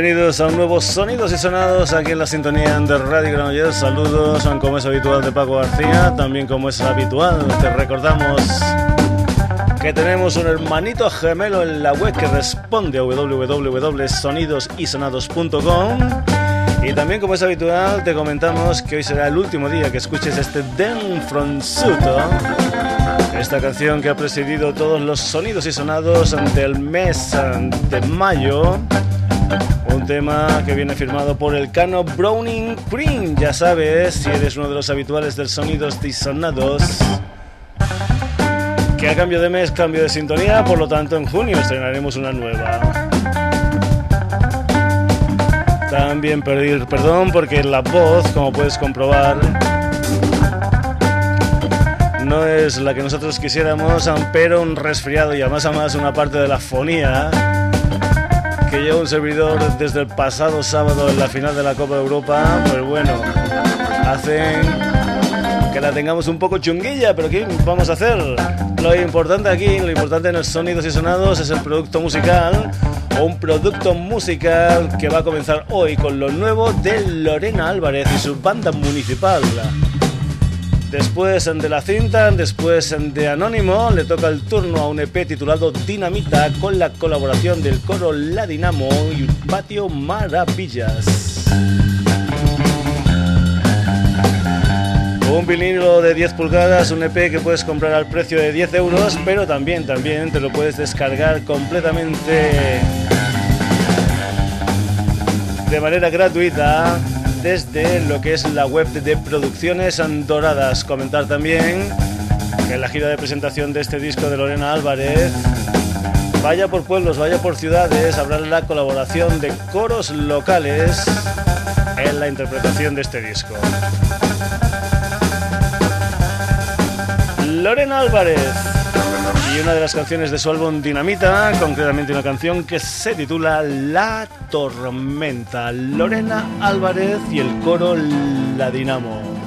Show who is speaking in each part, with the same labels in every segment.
Speaker 1: Bienvenidos a un nuevo Sonidos y Sonados aquí en la sintonía de Radio Granollers. Saludos, como es habitual, de Paco García. También como es habitual, te recordamos que tenemos un hermanito gemelo en la web que responde a www.sonidosysonados.com. Y también, como es habitual, te comentamos que hoy será el último día que escuches este Den from Suto. Esta canción que ha presidido todos los sonidos y sonados del mes de mayo un tema que viene firmado por el cano Browning Green. Ya sabes, si eres uno de los habituales del Sonidos Disonados, que a cambio de mes, cambio de sintonía, por lo tanto en junio estrenaremos una nueva. También pedir perdón porque la voz, como puedes comprobar, no es la que nosotros quisiéramos, pero un resfriado y además a más una parte de la fonía que lleva un servidor desde el pasado sábado en la final de la Copa de Europa, pues bueno, hacen que la tengamos un poco chunguilla, pero ¿qué vamos a hacer? Lo importante aquí, lo importante en los sonidos y sonados es el producto musical, o un producto musical que va a comenzar hoy con lo nuevo de Lorena Álvarez y su banda municipal. Después de la cinta, después de Anónimo, le toca el turno a un EP titulado Dinamita con la colaboración del coro La Dinamo y Patio Maravillas. Un vinilo de 10 pulgadas, un EP que puedes comprar al precio de 10 euros, pero también, también te lo puedes descargar completamente de manera gratuita desde lo que es la web de Producciones Doradas. Comentar también que en la gira de presentación de este disco de Lorena Álvarez, vaya por pueblos, vaya por ciudades, habrá la colaboración de coros locales en la interpretación de este disco. Lorena Álvarez y una de las canciones de su álbum Dinamita, concretamente una canción que se titula La Tormenta, Lorena Álvarez y el coro La Dinamo.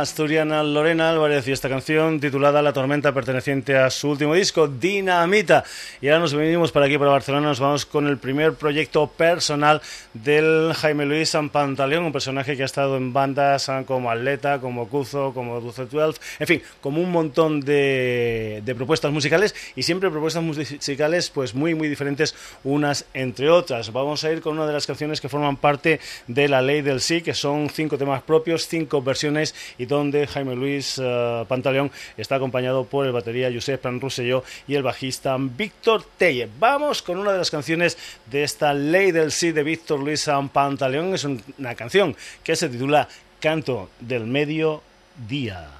Speaker 1: Asturiana Lorena Álvarez y esta canción titulada La Tormenta perteneciente a su último disco Dinamita. Y ahora nos venimos para aquí, para Barcelona, nos vamos con el primer proyecto personal del Jaime Luis San Pantaleón, un personaje que ha estado en bandas como Atleta, como Cuzo, como Duce 12, en fin, como un montón de, propuestas musicales y siempre propuestas musicales pues muy muy diferentes unas entre otras. Vamos a ir con una de las canciones que forman parte de La Ley del Sí, que son cinco temas propios, cinco
Speaker 2: cinco versiones y donde Jaime Luis uh, Pantaleón está acompañado por el batería Josep Rosselló y el bajista Víctor Telle. Vamos con una de las canciones de esta Ley del Sí de Víctor Luis Pantaleón. Es una canción que se titula Canto del Medio Día.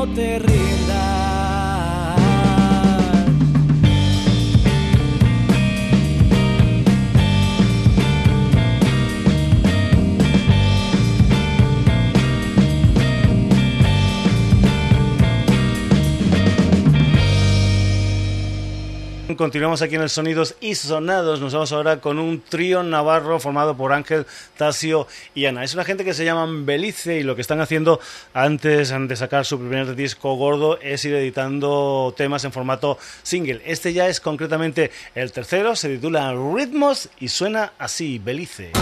Speaker 1: no te.
Speaker 2: Continuamos aquí en el Sonidos y Sonados. Nos vamos ahora con un trío navarro formado por Ángel, Tasio y Ana. Es una gente que se llaman Belice y lo que están haciendo antes de sacar su primer disco gordo es ir editando temas en formato single. Este ya es concretamente el tercero, se titula Ritmos y suena así, Belice.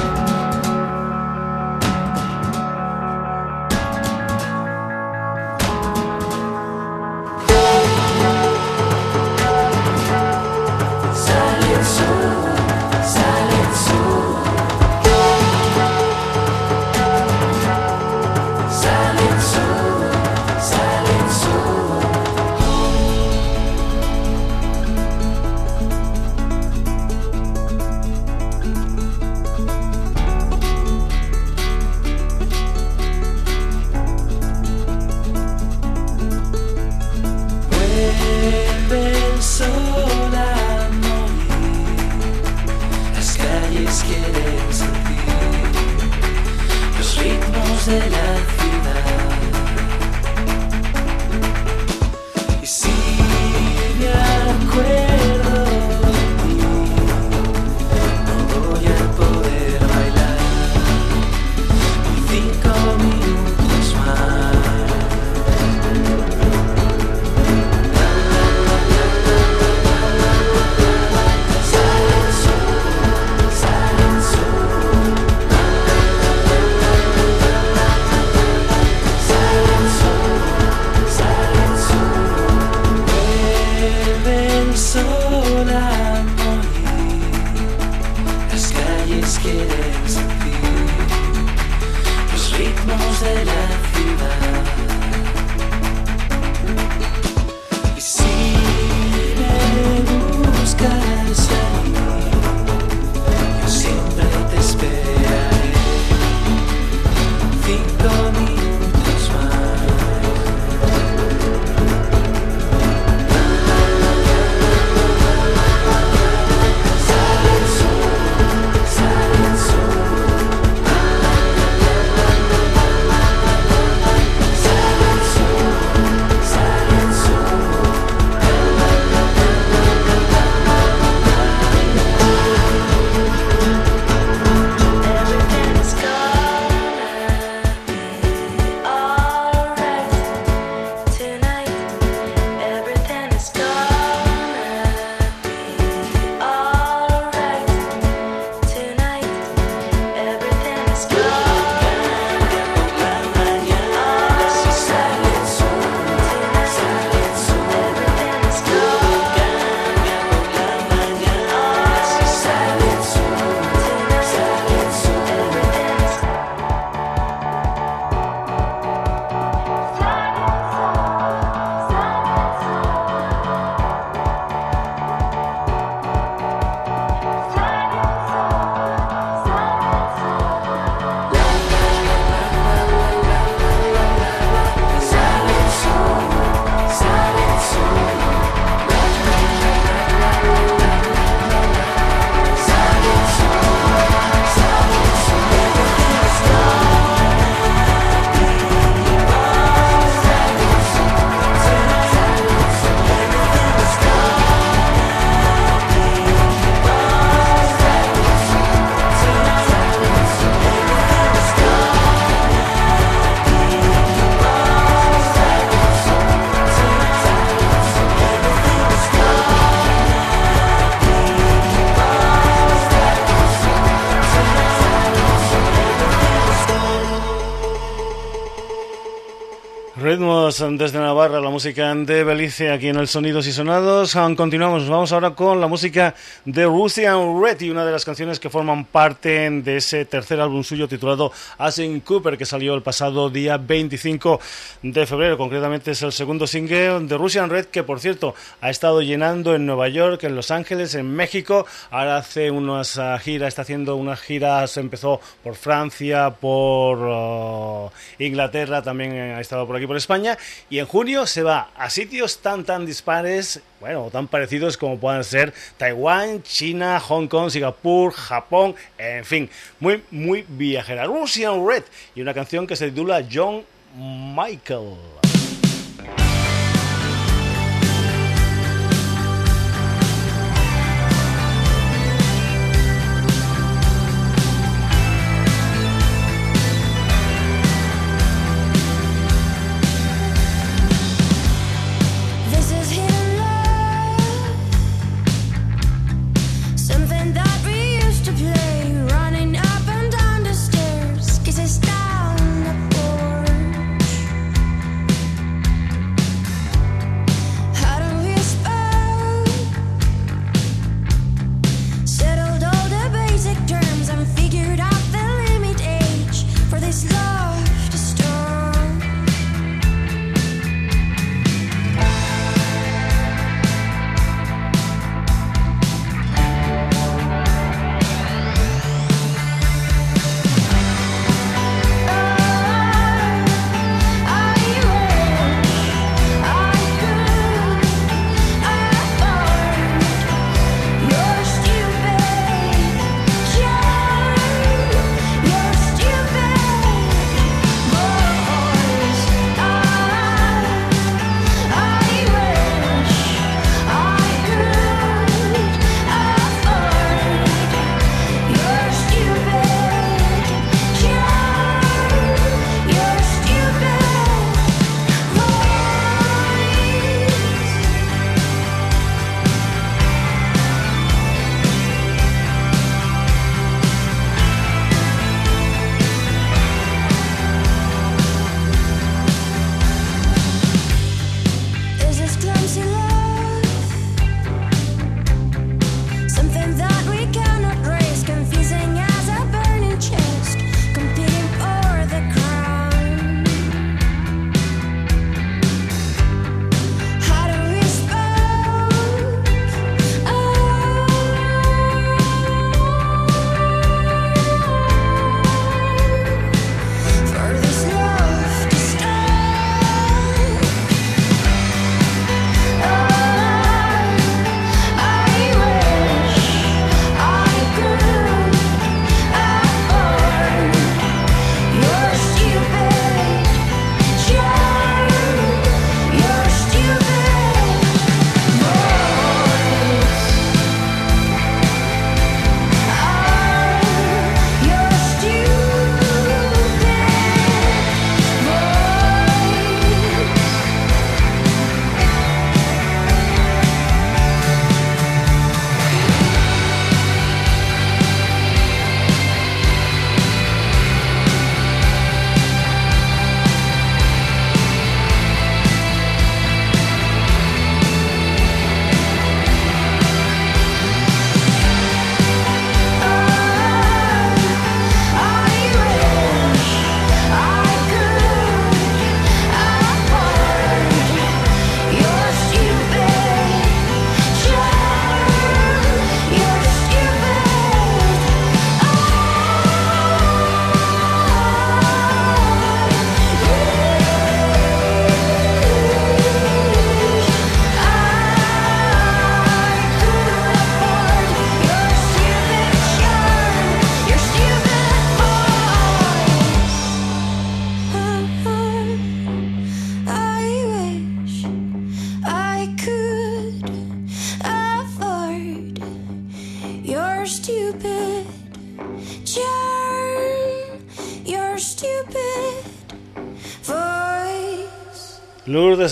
Speaker 3: Desde Navarra, la música de Belice aquí en el Sonidos y Sonados. Continuamos, vamos ahora con la música de Russian Red y una de las canciones que forman parte de ese tercer álbum suyo titulado Asin Cooper que salió el pasado día 25 de febrero. Concretamente es el segundo single de Russian Red que por cierto ha estado llenando en Nueva York, en Los Ángeles, en México. Ahora hace unas uh, giras, está haciendo unas giras, empezó por Francia, por uh, Inglaterra, también ha estado por aquí por España y en junio se va a sitios tan tan dispares, bueno, tan parecidos como puedan ser Taiwán, China, Hong Kong, Singapur, Japón, en fin, muy muy viajera. Russian Red y una canción que se titula John Michael.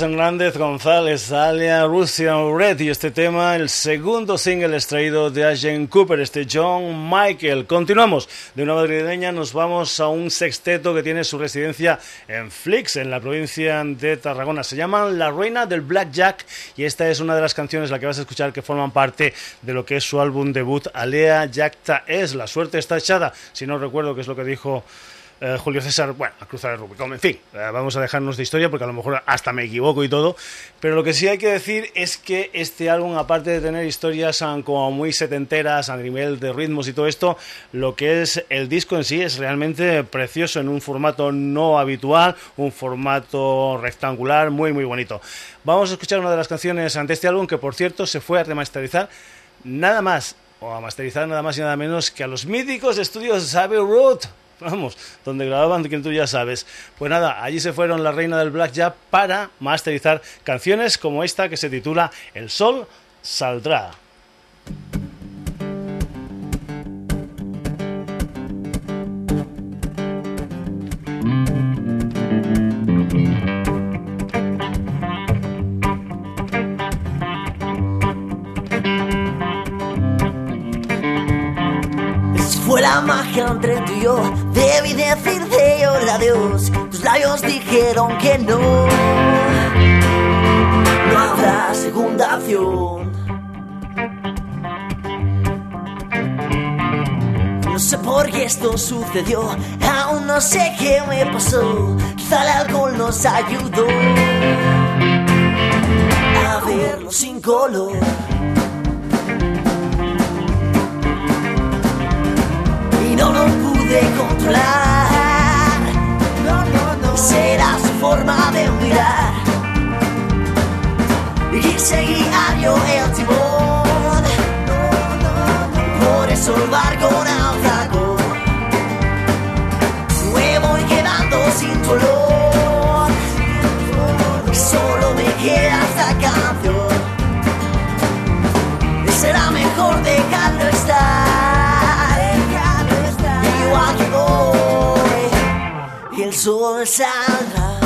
Speaker 1: Hernández González, alia Russian Red, y este tema, el segundo single extraído de Agent Cooper, este John Michael. Continuamos de una madrileña, nos vamos a un sexteto que tiene su residencia en Flix, en la provincia de Tarragona. Se llaman La Reina del Blackjack, y esta es una de las canciones, la que vas a escuchar, que forman parte de lo que es su álbum debut, Alea Jacta Es. La suerte está echada, si no recuerdo qué es lo que dijo eh, Julio César, bueno, a cruzar el Rubicón. En fin, eh, vamos a dejarnos de historia porque a lo mejor hasta me equivoco y todo. Pero lo que sí hay que decir es que este álbum, aparte de tener historias como muy setenteras a nivel de ritmos y todo esto, lo que es el disco en sí es realmente precioso en un formato no habitual, un formato rectangular muy, muy bonito. Vamos a escuchar una de las canciones ante este álbum que, por cierto, se fue a remasterizar nada más, o a masterizar nada más y nada menos que a los míticos estudios Abbey Road vamos, donde grababan, que tú ya sabes. Pues nada, allí se fueron la reina del Black Jazz para masterizar canciones como esta que se titula El Sol Saldrá.
Speaker 4: Magia entre tú y yo, debí decirte yo el adiós. Tus labios dijeron que no, no habrá segunda acción. No sé por qué esto sucedió, aún no sé qué me pasó. Quizá el alcohol nos ayudó a verlo sin color. Pude controlar. No, no, no. Será su forma de mirar. Y seguía yo el timón. Por eso el barco naufragó. Me voy quedando sin dolor. Solo me queda esta canción. Será mejor dejarlo estar. El sol saldrá. forma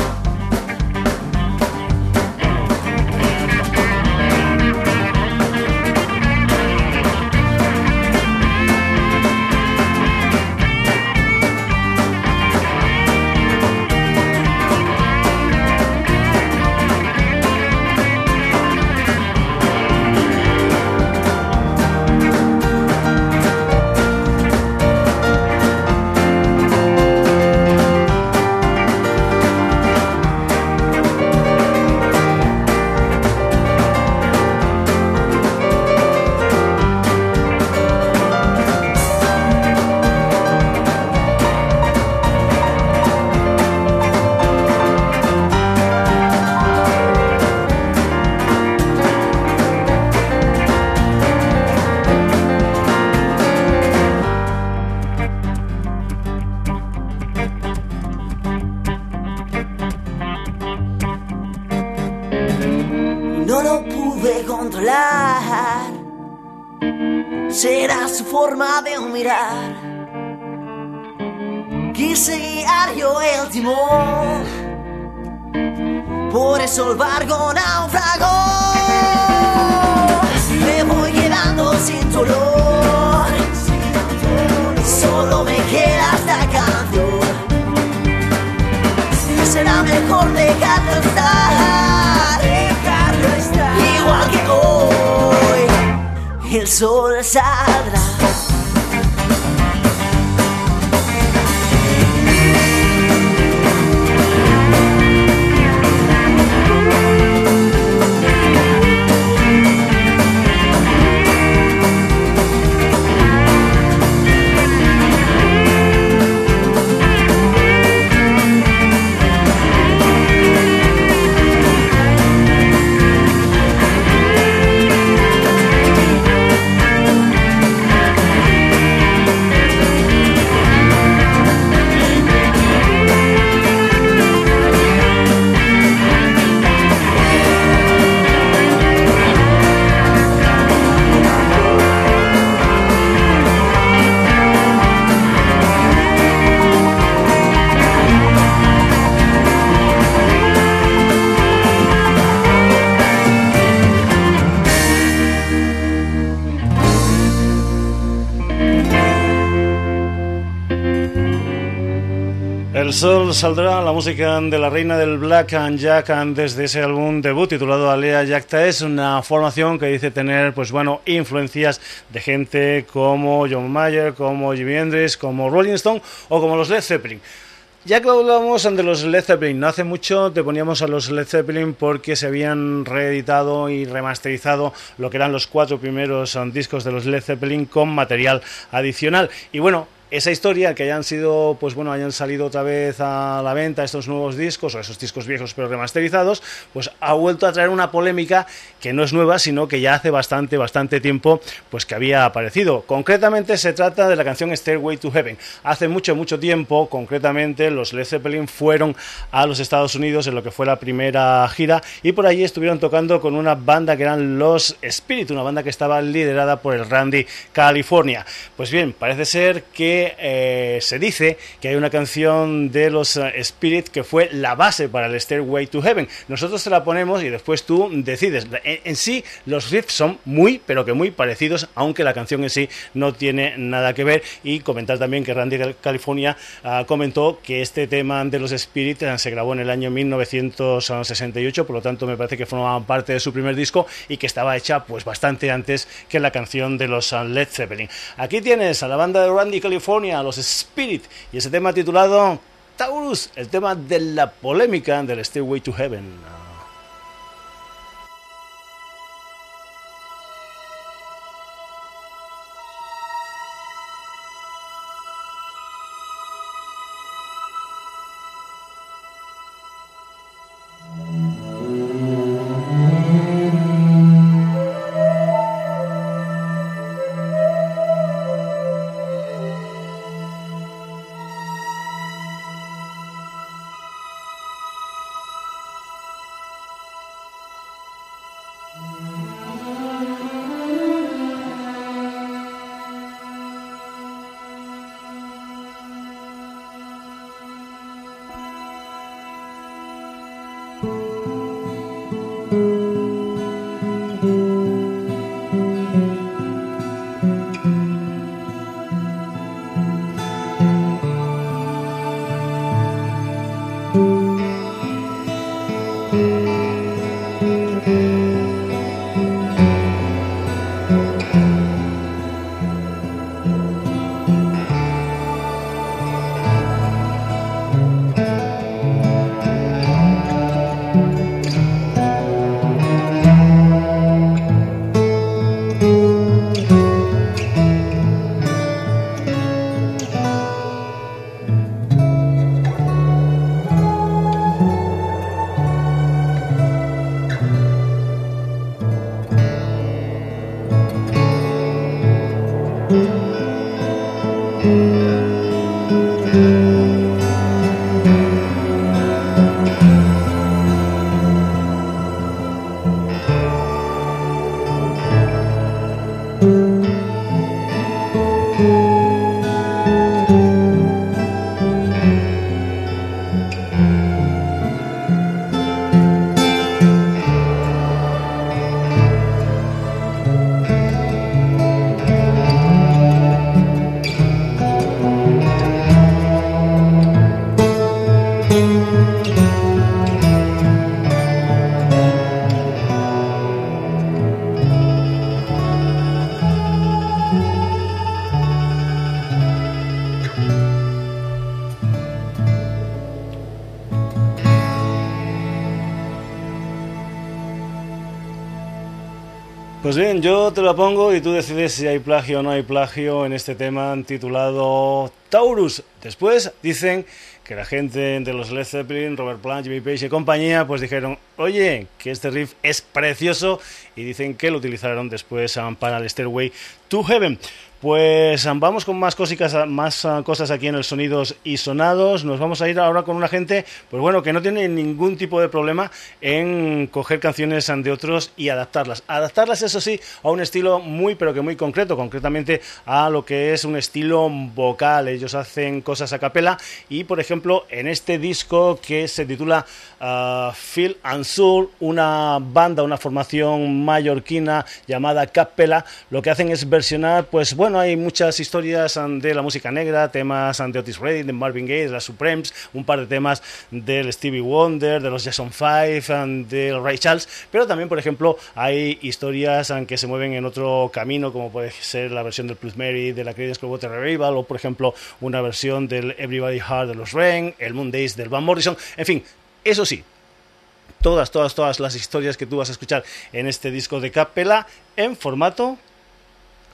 Speaker 4: Saldrá,
Speaker 1: la música de la reina del Black and Jack desde ese álbum debut titulado Alea Jacta es una formación que dice tener, pues bueno, influencias de gente como John Mayer, como Jimi Hendrix, como Rolling Stone o como los Led Zeppelin. Ya que hablábamos de los Led Zeppelin, no hace mucho te poníamos a los Led Zeppelin porque se habían reeditado y remasterizado lo que eran los cuatro primeros discos de los Led Zeppelin con material adicional. Y bueno, esa historia, que hayan sido, pues bueno, hayan salido otra vez a la venta estos nuevos discos, o esos discos viejos pero remasterizados, pues ha vuelto a traer una polémica que no es nueva, sino que ya hace bastante, bastante tiempo, pues que había aparecido. Concretamente se trata de la canción Stairway to Heaven. Hace mucho, mucho tiempo, concretamente, los Led Zeppelin fueron a los Estados Unidos en lo que fue la primera gira y por allí estuvieron tocando con una banda que eran los Spirit, una banda que estaba liderada por el Randy California. Pues bien, parece ser que eh, se dice que hay una canción de los eh, Spirit que fue la base para el Stairway to Heaven. Nosotros te la ponemos y después tú decides. En, sí, los riffs son muy, pero que muy parecidos, aunque la canción en sí no tiene nada que ver. Y comentar también que Randy California ah, comentó que este tema de los Spirit eh, se grabó en el año 1968, por lo tanto me parece que formaba parte de su primer disco y que estaba hecha pues bastante antes que la canción de los Led Zeppelin. Aquí tienes a la banda de Randy California los Spirit, y ese tema titulado Taurus, el tema de la polémica del Stairway to Heaven. Pues bien, yo te lo pongo y tú decides si hay plagio o no hay plagio en este tema titulado Taurus. Después dicen que la gente de los Led Zeppelin, Robert Plant, Jimmy Page y compañía, pues dijeron, oye, que este riff es precioso y dicen que lo utilizaron después para el Stairway to Heaven. Pues vamos con más cositas, más ah, cosas aquí en el Sonidos y Sonados. Nos vamos a ir ahora con una gente, pues bueno, que no tiene ningún tipo de problema en coger canciones de otros y adaptarlas. Adaptarlas, eso sí, a un estilo muy, pero que muy concreto, concretamente a lo que es un estilo vocal. Ellos hacen cosas a capela y, por ejemplo, en este disco que se titula uh, Phil and Soul, una banda, una formación mallorquina llamada Capella, lo que hacen es versionar, pues bueno,
Speaker 5: bueno, hay muchas historias de la música negra, temas de Otis Redding, de Marvin Gaye, de las Supremes, un par de temas del Stevie Wonder, de los Jason Five, del Ray Charles, pero también, por ejemplo, hay historias que se mueven en otro camino, como puede ser la versión del Plus Mary de la Creedence Clearwater Revival, o por ejemplo, una versión del Everybody Heart de los Rain, el Moon Days del Van Morrison, en fin, eso sí, todas, todas, todas las historias que tú vas a escuchar en este disco de Capella en formato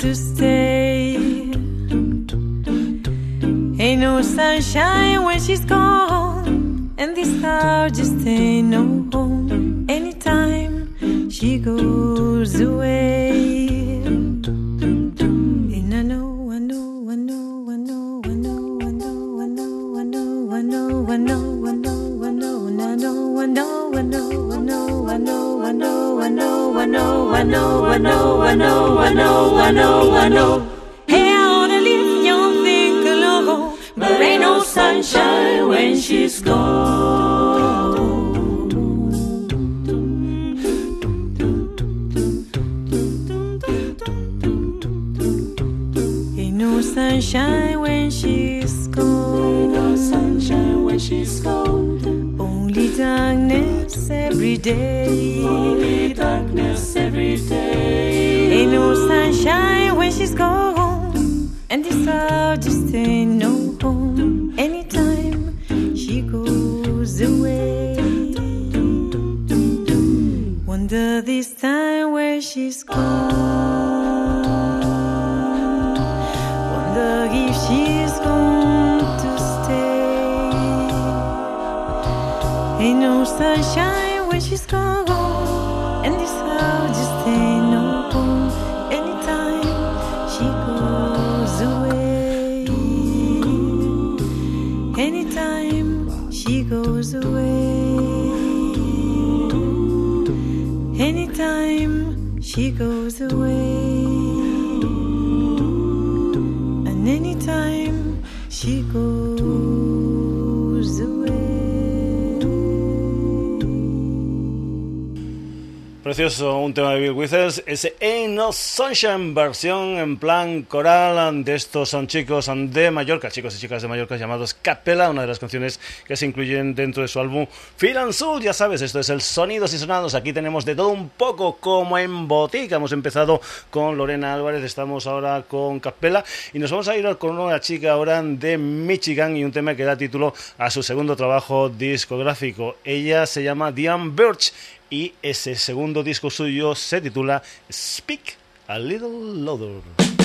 Speaker 5: To stay. Ain't no sunshine when she's gone, and this house just ain't no home. Anytime she goes away, know, I know, I know, I know, I know, I know. Hey, I oughta leave young thing alone, but ain't no sunshine when she's gone. Ain't no sunshine when she's gone. Ain't no sunshine when she's gone. Only darkness every day. No sunshine when she's gone. And this world just ain't no home. Anytime she goes away. Wonder this time where she's gone. Wonder if she's gone to stay. Ain't no sunshine goes away. Anytime she goes away. And anytime she goes Precioso, un tema de Bill Withers, ese Ain't No Sunshine versión en plan coral de estos son chicos de Mallorca, chicos y chicas de Mallorca llamados Capella, una de las canciones que se incluyen dentro de su álbum Feel and Soul, ya sabes, esto es el Sonidos y Sonados, aquí tenemos de todo un poco como en botica, hemos empezado con Lorena Álvarez, estamos ahora con Capella. Y nos vamos a ir con una chica ahora de Michigan y un tema que da título a su segundo trabajo discográfico, ella se llama Diane Birch y ese segundo disco suyo se titula Speak a Little Louder.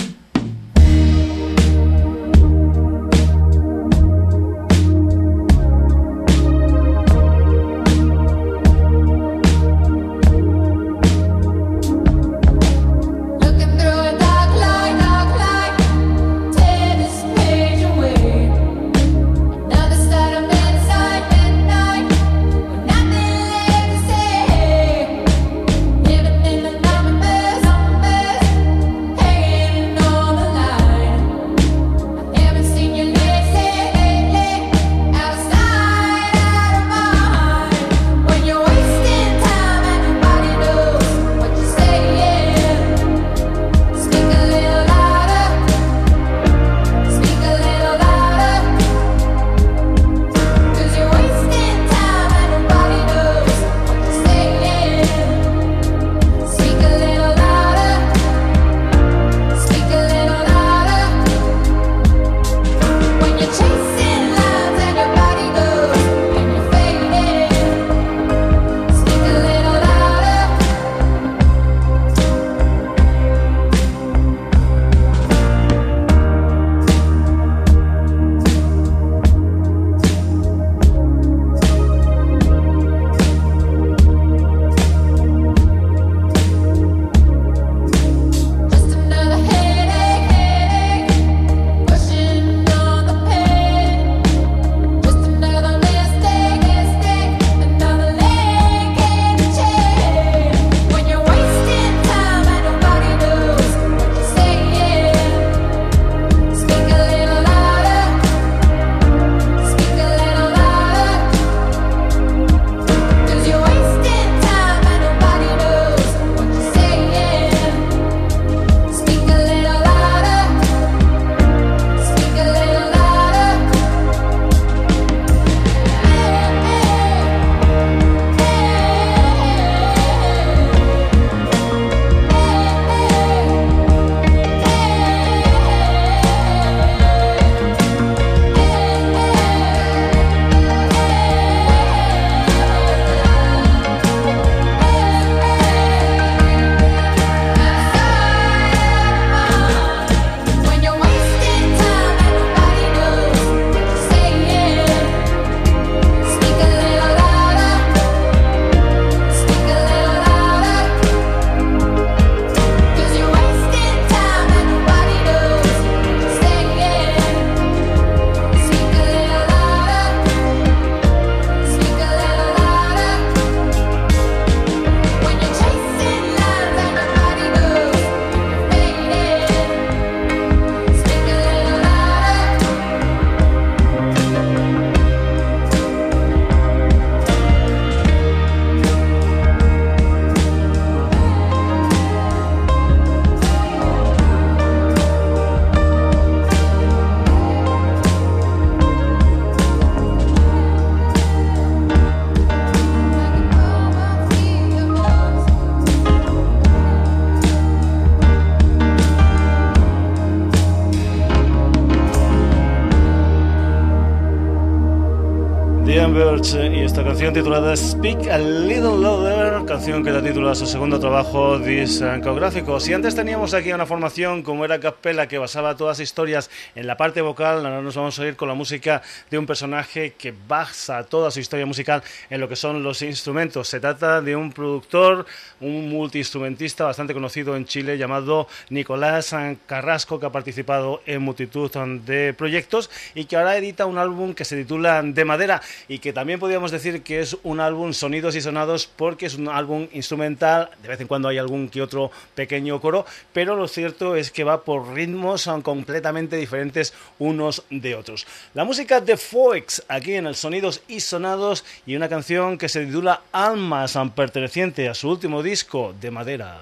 Speaker 1: Y esta canción titulada Speak a Little Louder, canción que da título a su segundo trabajo discográfico. Si antes teníamos aquí una formación como era Capella que basaba todas las historias en la parte vocal, ahora nos vamos a ir con la música de un personaje que basa toda su historia musical en lo que son los instrumentos. Se trata de un productor, un multiinstrumentista bastante conocido en Chile llamado Nicolás Carrasco que ha participado en multitud de proyectos y que ahora edita un álbum que se titula De Madera y que también podríamos decir que es un álbum sonidos y sonados porque es un álbum instrumental, de vez en cuando hay algún que otro pequeño coro, pero lo cierto es que va por ritmos son completamente diferentes unos de otros. La música de Fox aquí en el Sonidos y Sonados y una canción que se titula Almas perteneciente a su último disco de madera.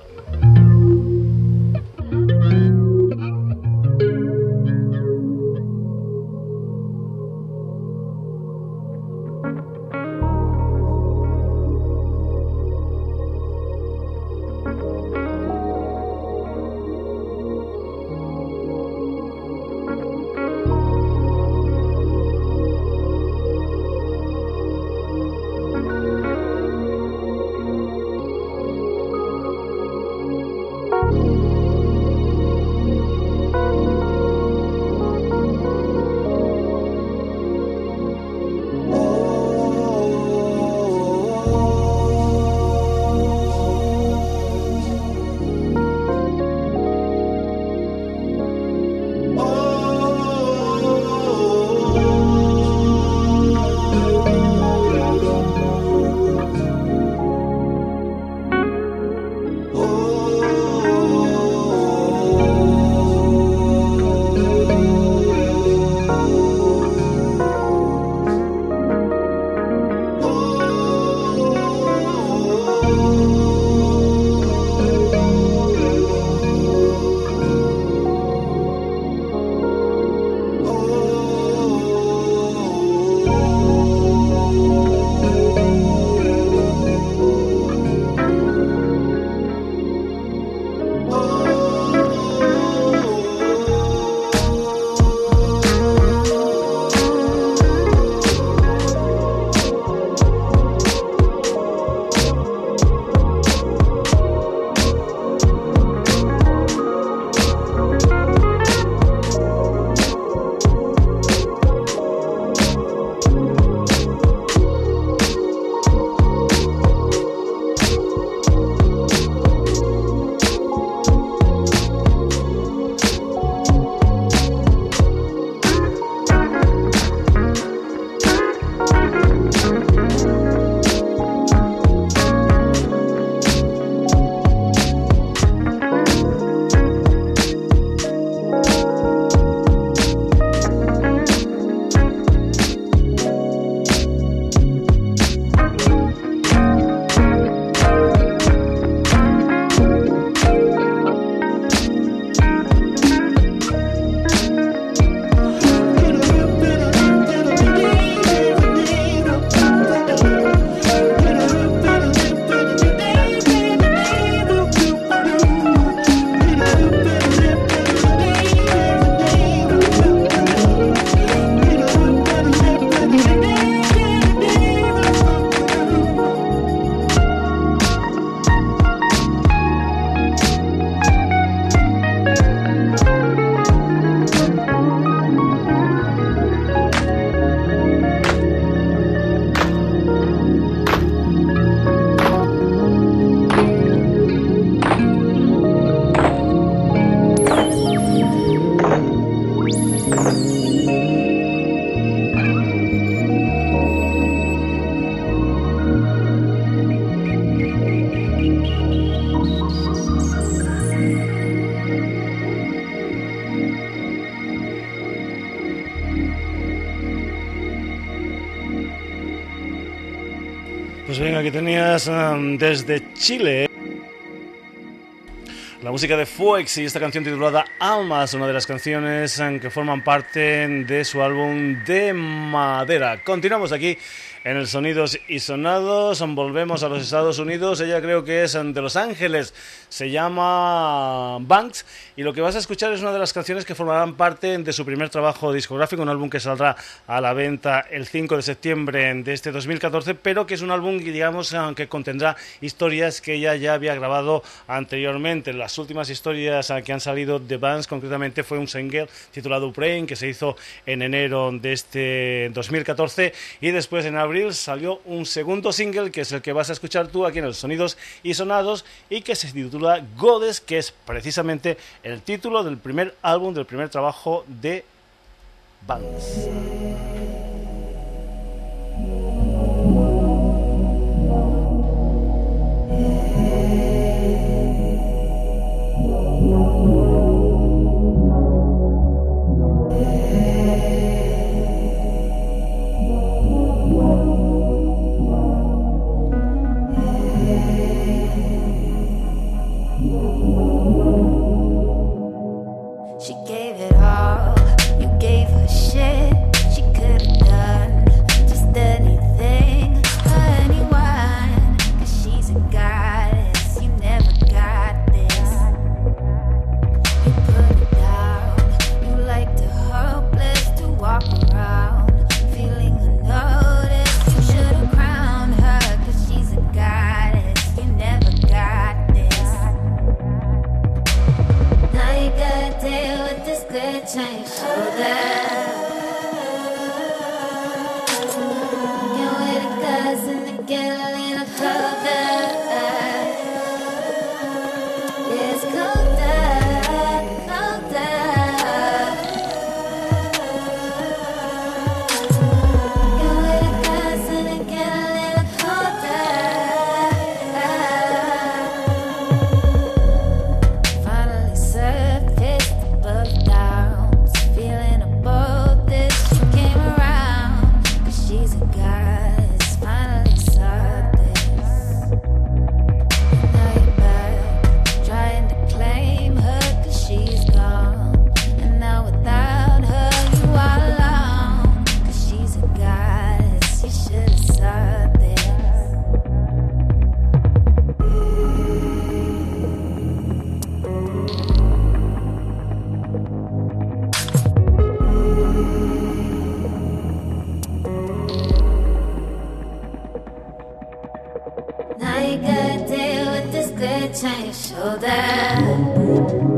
Speaker 1: Desde Chile La música de Fuex y esta canción titulada Almas, una de las canciones que forman parte de su álbum de madera. Continuamos aquí en el Sonidos y Sonados. Volvemos a los Estados Unidos. Ella creo que es de Los Ángeles. Se llama Banks. Y lo que vas a escuchar es una de las canciones que formarán parte de su primer trabajo discográfico, un álbum que saldrá a la venta el 5 de septiembre de este 2014, pero que es un álbum digamos, que contendrá historias que ella ya había grabado anteriormente. Las últimas historias que han salido de Banks, concretamente, fue un single titulado Ukraine, que se hizo en enero de este 2014. Y después, en abril, salió un segundo single que es el que vas a escuchar tú aquí en los Sonidos y Sonados y que se titula Godes, que es precisamente el título del primer álbum, del primer trabajo de Banks. Now you gotta deal with this glitch on your shoulder.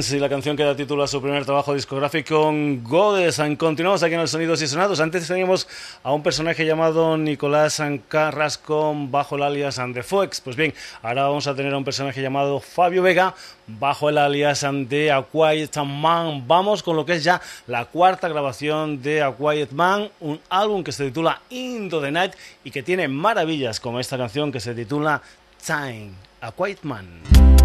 Speaker 6: Banks y la canción que da título a su primer trabajo discográfico, Godes. Continuamos aquí en los Sonidos y Sonados. Antes teníamos a un personaje llamado Nicolás Carrasco bajo el alias The Fox. Pues bien, ahora vamos a tener a un personaje llamado Fabio Vega bajo el alias de A Quiet Man. Vamos con lo que es ya la cuarta grabación de A Man, un álbum que se titula Into the Night y que tiene maravillas como esta canción que se titula Time, A Man.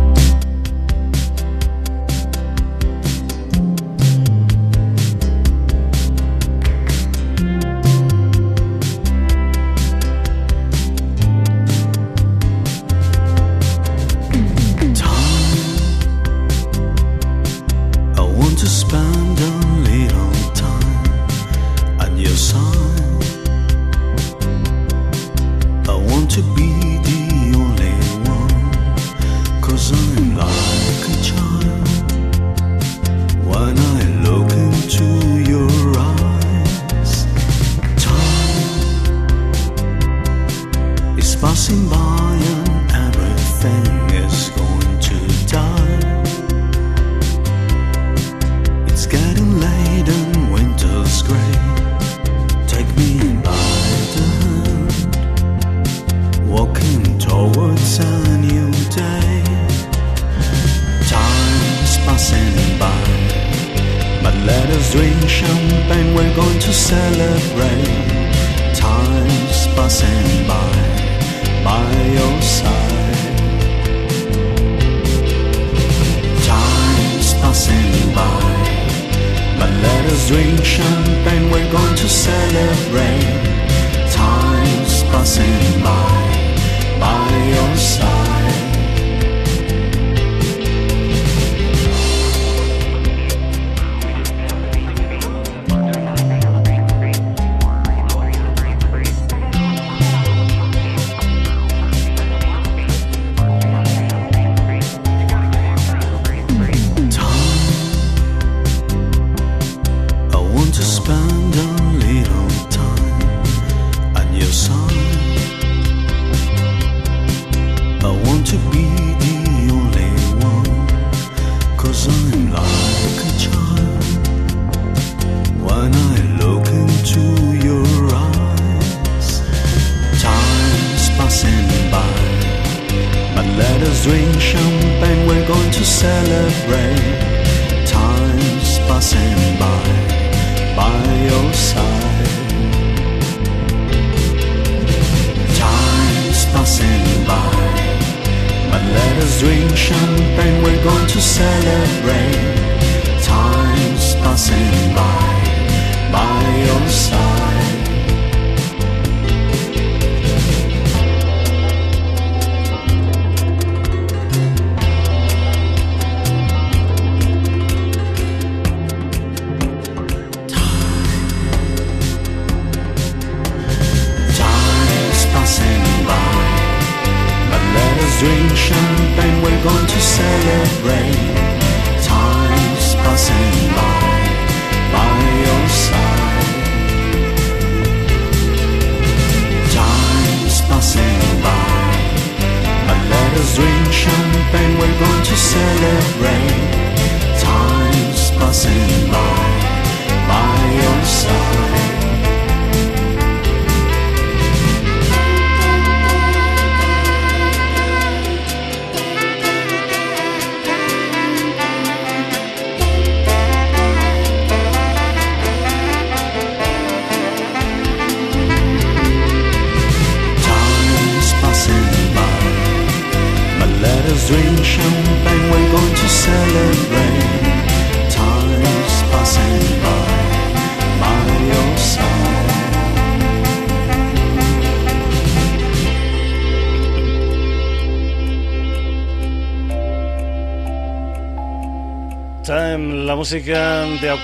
Speaker 6: Música de A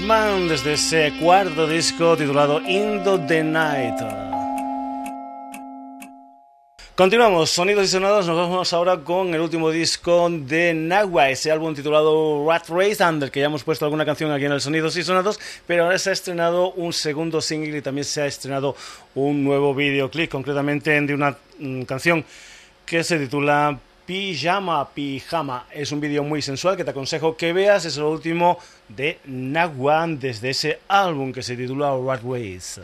Speaker 6: Man desde ese cuarto disco titulado Into the Night. Continuamos, sonidos y sonados, nos vamos ahora con el último disco de Nagua, ese álbum titulado Rat Race, del que ya hemos puesto alguna canción aquí en el Sonidos y Sonados, pero ahora se ha estrenado un segundo single y también se ha estrenado un nuevo videoclip, concretamente de una mm, canción que se titula
Speaker 7: Pijama Pijama. Es un vídeo muy sensual que te aconsejo que veas. Es lo último de Nagwan desde ese álbum que se titula Ways.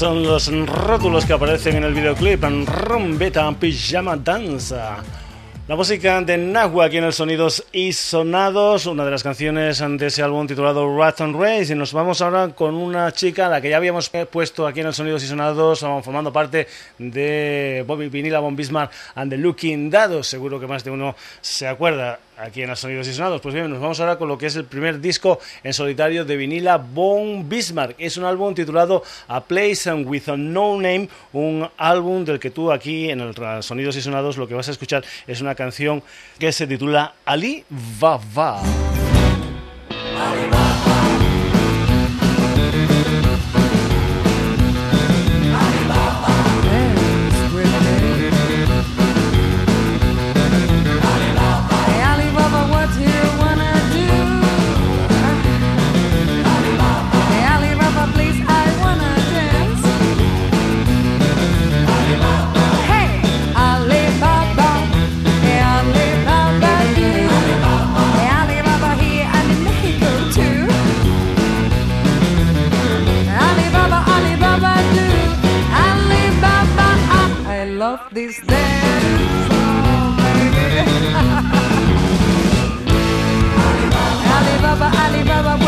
Speaker 7: Son los rótulos que aparecen en el videoclip. Rumbeta Pijama Danza. La música de Nahua aquí en el Sonidos y Sonados, una de las canciones de ese álbum titulado Rat and Race. Y nos vamos ahora con una chica a la que ya habíamos puesto aquí en el Sonidos y Sonados, formando parte de Bobby Vinila, Bon Bismarck and the Looking Dados. Seguro que más de uno se acuerda aquí en los Sonidos y Sonados. Pues bien, nos vamos ahora con lo que es el primer disco en solitario de vinila Von Bismarck. Es un álbum titulado A Place and With a No Name, un álbum del que tú aquí en el Sonidos y Sonados lo que vas a escuchar es una canción que se titula Ali Va. This dance, oh baby. Alibaba, Alibaba,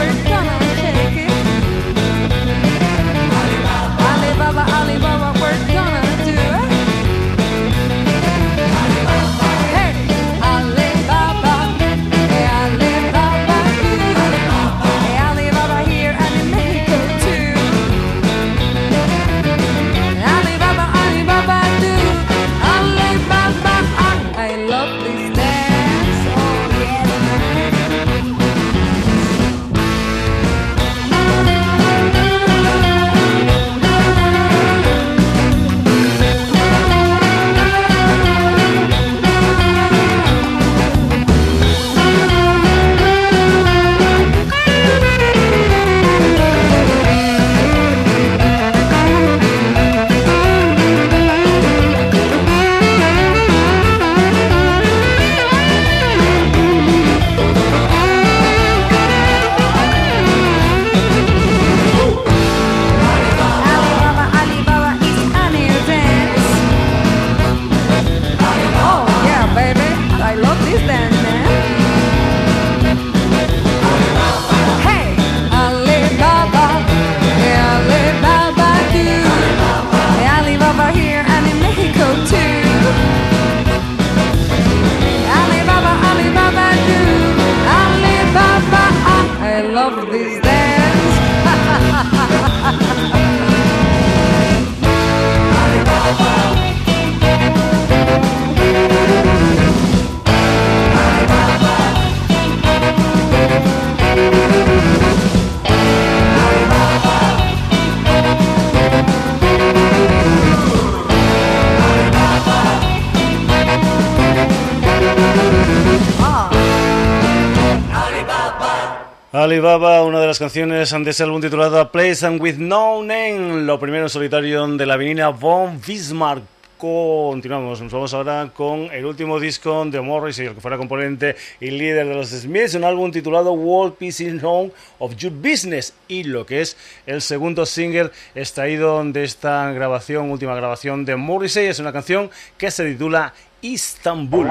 Speaker 7: Alibaba,
Speaker 1: una de las canciones de ese álbum titulado A Place and With No Name, lo primero en solitario de la avenida von Bismarck. Continuamos, nos vamos ahora con el último disco de Morris, el que fuera componente y líder de los Smiths, un álbum titulado World Peace in Home of Your Business y lo que es el segundo single extraído de esta grabación, última grabación de Morrissey, es una canción que se titula Istanbul.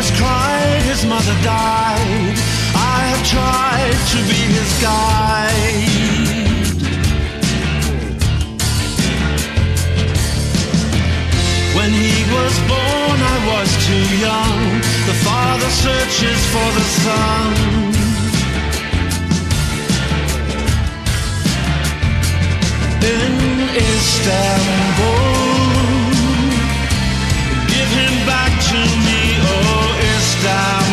Speaker 8: First cried, his mother died. I have tried to be his guide. When he was born, I was too young. The father searches for the son. In Istanbul, give him back. Istanbul.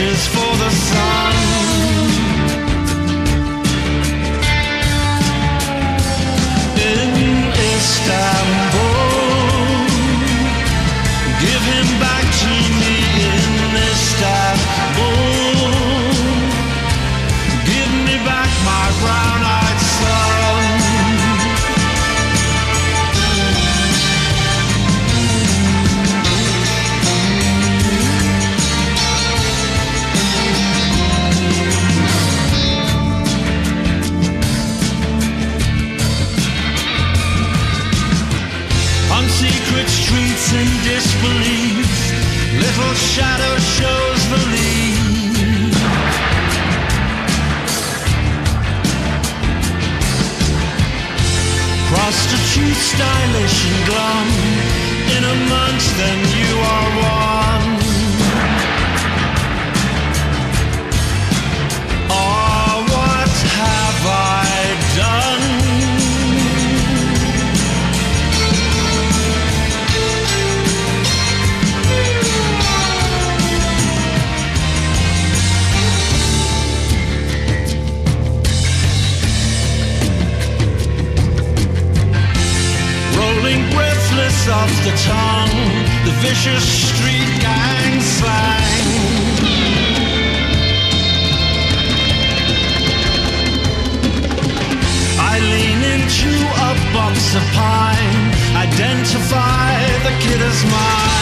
Speaker 8: reaches for a box of pine, identify the kid as mine.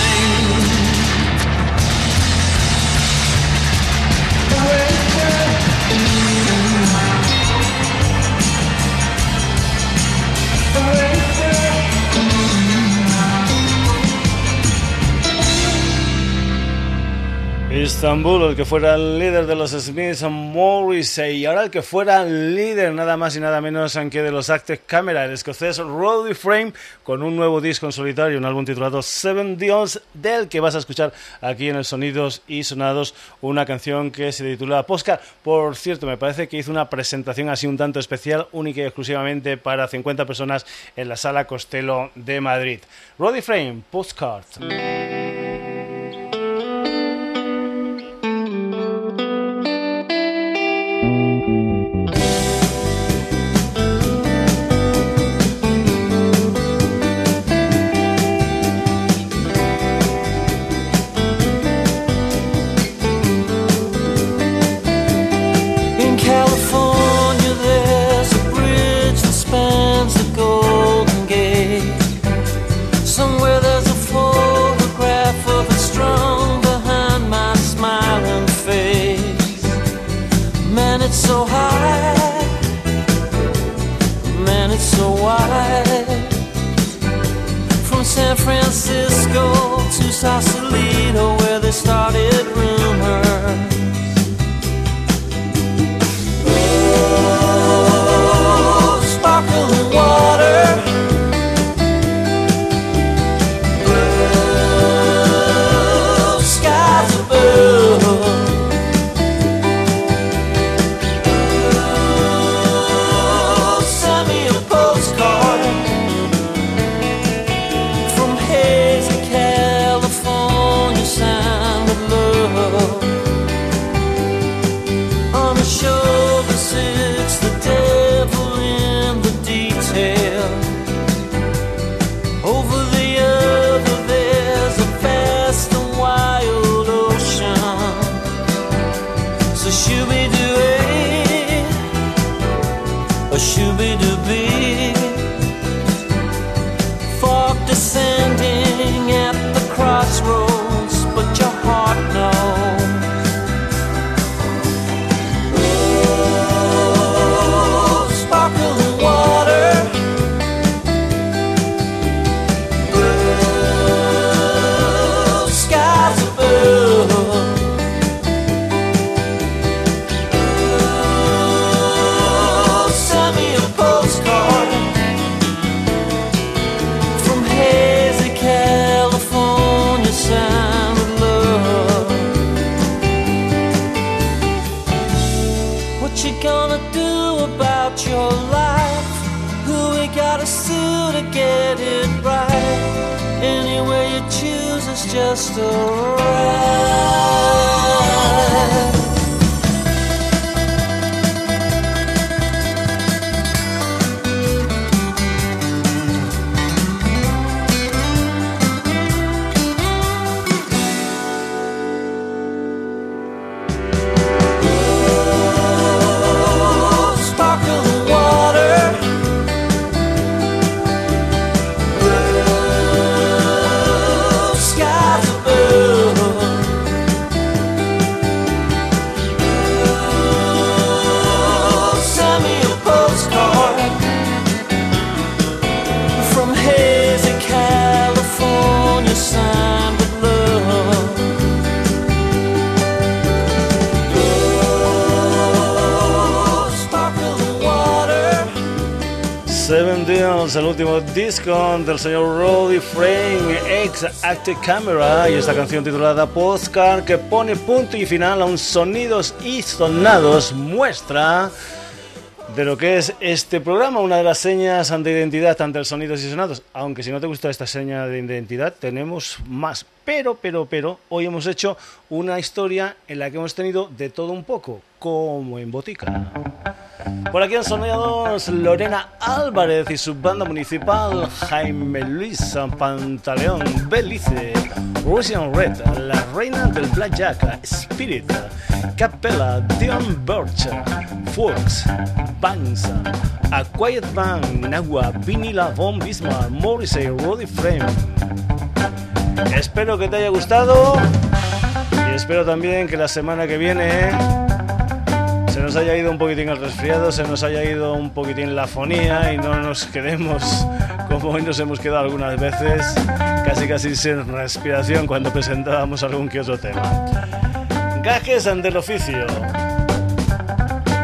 Speaker 1: Istanbul, el que fuera el líder de los Smiths, Morrissey, y ahora el que fuera líder nada más y nada menos que de los Active Camera, el escocés Roddy Frame, con un nuevo disco en solitario, un álbum titulado Seven Dions, del que vas a escuchar aquí en el Sonidos y Sonados, una canción que se titula Postcard. Por cierto, me parece que hizo una presentación así un tanto especial, única y exclusivamente para 50 personas en la Sala Costello de Madrid. Roddy Frame, Postcard.
Speaker 9: San Francisco to Sausalito, where they started running.
Speaker 1: El último disco del señor Roddy Frame, ex Active Camera, y esta canción titulada Postcard que pone punto y final a un sonidos y sonados muestra de lo que es este programa, una de las señas de identidad ante el sonidos y sonados. Aunque si no te gusta esta seña de identidad, tenemos más. Pero, pero, pero, hoy hemos hecho una historia en la que hemos tenido de todo un poco, como en Botica. Por aquí han sonado Lorena Álvarez y su banda municipal Jaime Luis Pantaleón Belice, Russian Red, La Reina del Blackjack, Spirit, Capella, Dion Birch, Fox, Banks, A Quiet Man, Nagua, Vinila, Von Bismarck, Morrissey, Roddy Frame. Espero que te haya gustado y espero también que la semana que viene se nos haya ido un poquitín el resfriado, se nos haya ido un poquitín la fonía y no nos quedemos como hoy nos hemos quedado algunas veces, casi casi sin respiración cuando presentábamos algún que otro tema. Gajes ante el oficio.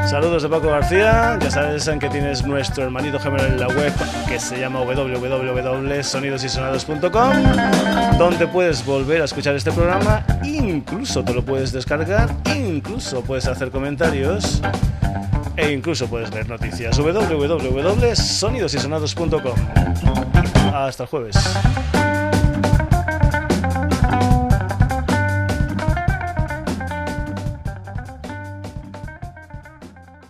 Speaker 1: Saludos de Paco García, ya sabes que tienes nuestro hermanito gemelo en la web que se llama www.sonidosysonados.com donde puedes volver a escuchar este programa, incluso te lo puedes descargar, incluso puedes hacer comentarios e incluso puedes ver noticias. www.sonidosysonados.com Hasta el jueves.